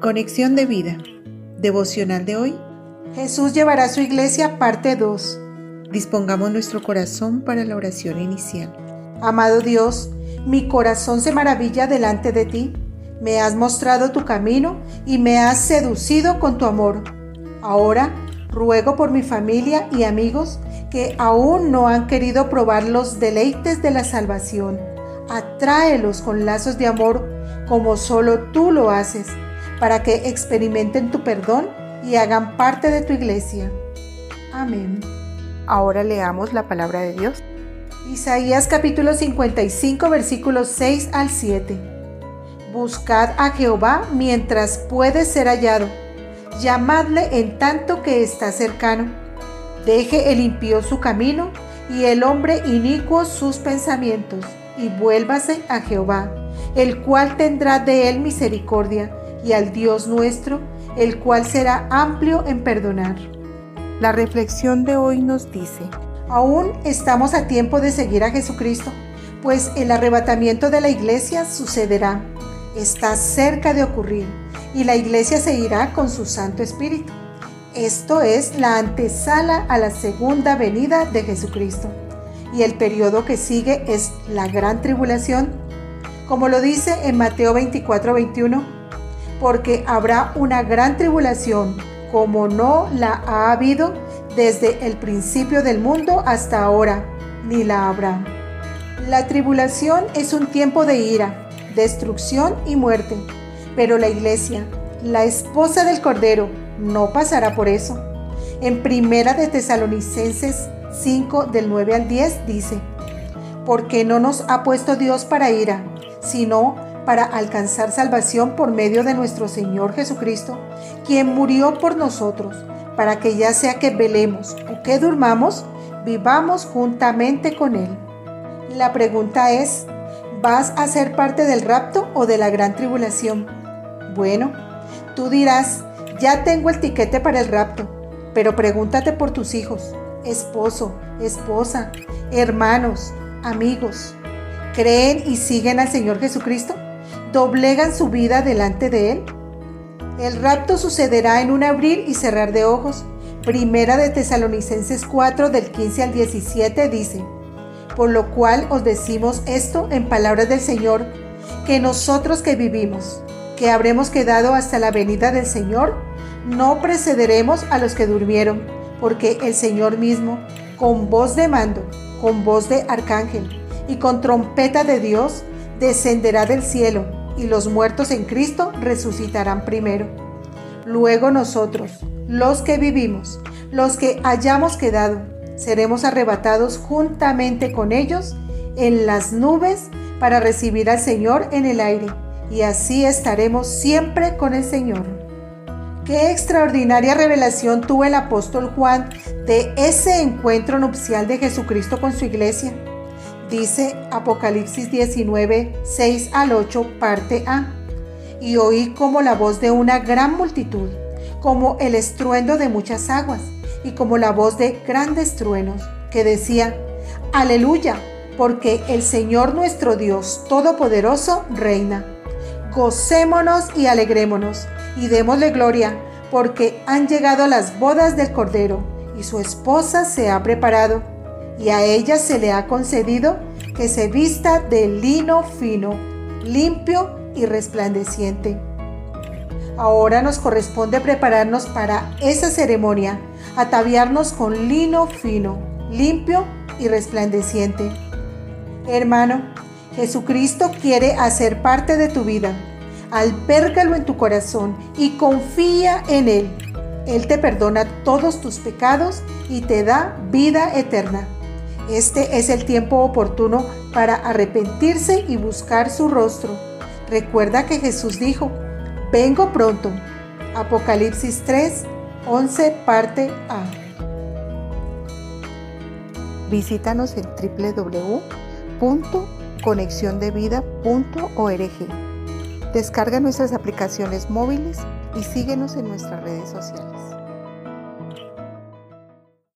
Conexión de vida. Devocional de hoy. Jesús llevará a su iglesia, parte 2. Dispongamos nuestro corazón para la oración inicial. Amado Dios, mi corazón se maravilla delante de ti. Me has mostrado tu camino y me has seducido con tu amor. Ahora ruego por mi familia y amigos que aún no han querido probar los deleites de la salvación. Atráelos con lazos de amor como solo tú lo haces, para que experimenten tu perdón y hagan parte de tu iglesia. Amén. Ahora leamos la palabra de Dios. Isaías capítulo 55 versículos 6 al 7. Buscad a Jehová mientras puede ser hallado. Llamadle en tanto que está cercano Deje el impío su camino y el hombre inicuo sus pensamientos, y vuélvase a Jehová, el cual tendrá de él misericordia, y al Dios nuestro, el cual será amplio en perdonar. La reflexión de hoy nos dice, aún estamos a tiempo de seguir a Jesucristo, pues el arrebatamiento de la iglesia sucederá, está cerca de ocurrir, y la iglesia se irá con su Santo Espíritu. Esto es la antesala a la segunda venida de Jesucristo. Y el periodo que sigue es la gran tribulación, como lo dice en Mateo 24, 21, porque habrá una gran tribulación como no la ha habido desde el principio del mundo hasta ahora, ni la habrá. La tribulación es un tiempo de ira, destrucción y muerte, pero la iglesia, la esposa del Cordero, no pasará por eso. En Primera de Tesalonicenses 5 del 9 al 10 dice, porque no nos ha puesto Dios para ira, sino para alcanzar salvación por medio de nuestro Señor Jesucristo, quien murió por nosotros, para que ya sea que velemos o que durmamos, vivamos juntamente con Él. La pregunta es, ¿vas a ser parte del rapto o de la gran tribulación? Bueno, tú dirás, ya tengo el tiquete para el rapto, pero pregúntate por tus hijos, esposo, esposa, hermanos, amigos. ¿Creen y siguen al Señor Jesucristo? ¿Doblegan su vida delante de Él? El rapto sucederá en un abrir y cerrar de ojos. Primera de Tesalonicenses 4 del 15 al 17 dice, por lo cual os decimos esto en palabras del Señor, que nosotros que vivimos, que habremos quedado hasta la venida del Señor, no precederemos a los que durmieron, porque el Señor mismo, con voz de mando, con voz de arcángel y con trompeta de Dios, descenderá del cielo, y los muertos en Cristo resucitarán primero. Luego nosotros, los que vivimos, los que hayamos quedado, seremos arrebatados juntamente con ellos en las nubes para recibir al Señor en el aire, y así estaremos siempre con el Señor. Qué extraordinaria revelación tuvo el apóstol Juan de ese encuentro nupcial de Jesucristo con su iglesia. Dice Apocalipsis 19, 6 al 8, parte A. Y oí como la voz de una gran multitud, como el estruendo de muchas aguas, y como la voz de grandes truenos, que decía, Aleluya, porque el Señor nuestro Dios Todopoderoso reina. Gocémonos y alegrémonos y démosle gloria, porque han llegado las bodas del Cordero, y su esposa se ha preparado, y a ella se le ha concedido que se vista de lino fino, limpio y resplandeciente. Ahora nos corresponde prepararnos para esa ceremonia, ataviarnos con lino fino, limpio y resplandeciente. Hermano, Jesucristo quiere hacer parte de tu vida alpérgalo en tu corazón y confía en Él. Él te perdona todos tus pecados y te da vida eterna. Este es el tiempo oportuno para arrepentirse y buscar su rostro. Recuerda que Jesús dijo, vengo pronto. Apocalipsis 3, 11, parte A. Visítanos en www.conexiondevida.org. Descarga nuestras aplicaciones móviles y síguenos en nuestras redes sociales.